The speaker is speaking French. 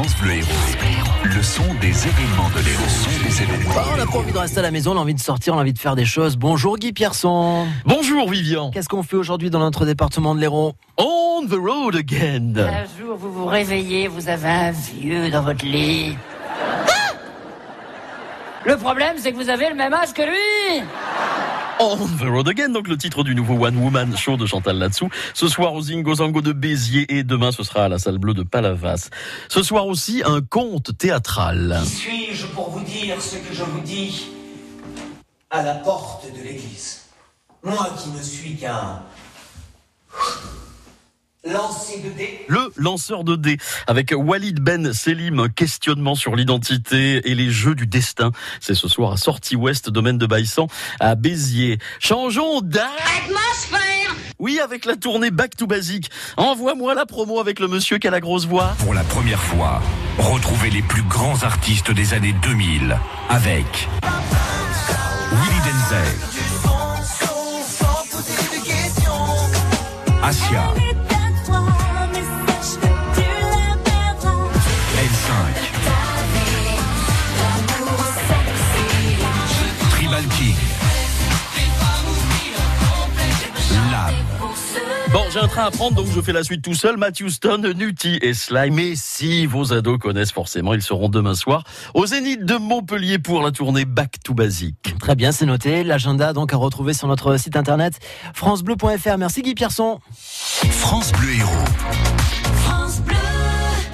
France Bleu Héros. Le son des événements de l'Héros. Le son des événements. Bah, on n'a pas envie de rester à la maison, on a envie de sortir, on a envie de faire des choses. Bonjour Guy Pierson. Bonjour Vivian. Qu'est-ce qu'on fait aujourd'hui dans notre département de l'Hérault On the road again. Un jour, vous vous réveillez, vous avez un vieux dans votre lit. Ah le problème, c'est que vous avez le même âge que lui. On the road again, donc le titre du nouveau One Woman Show de Chantal Latsou. Ce soir au Zingo Zango de Béziers et demain ce sera à la salle bleue de Palavas. Ce soir aussi un conte théâtral. À la porte de l'église? Moi qui ne suis qu'un lancer de dés. Le lanceur de dés avec Walid Ben Selim, questionnement sur l'identité et les jeux du destin. C'est ce soir à Sortie Ouest, domaine de Baïsan, à Béziers. Changeons d'atmosphère Oui, avec la tournée Back to Basic. Envoie-moi la promo avec le monsieur qui a la grosse voix. Pour la première fois, retrouvez les plus grands artistes des années 2000 avec Willy Denzel, Asia, Bon, j'ai un train à prendre, donc je fais la suite tout seul. Matthew Stone, Nutty et Sly. Mais si vos ados connaissent forcément, ils seront demain soir au Zénith de Montpellier pour la tournée Back to Basic. Très bien, c'est noté. L'agenda donc à retrouver sur notre site internet francebleu.fr. Merci Guy Pierson. France Bleu Héros.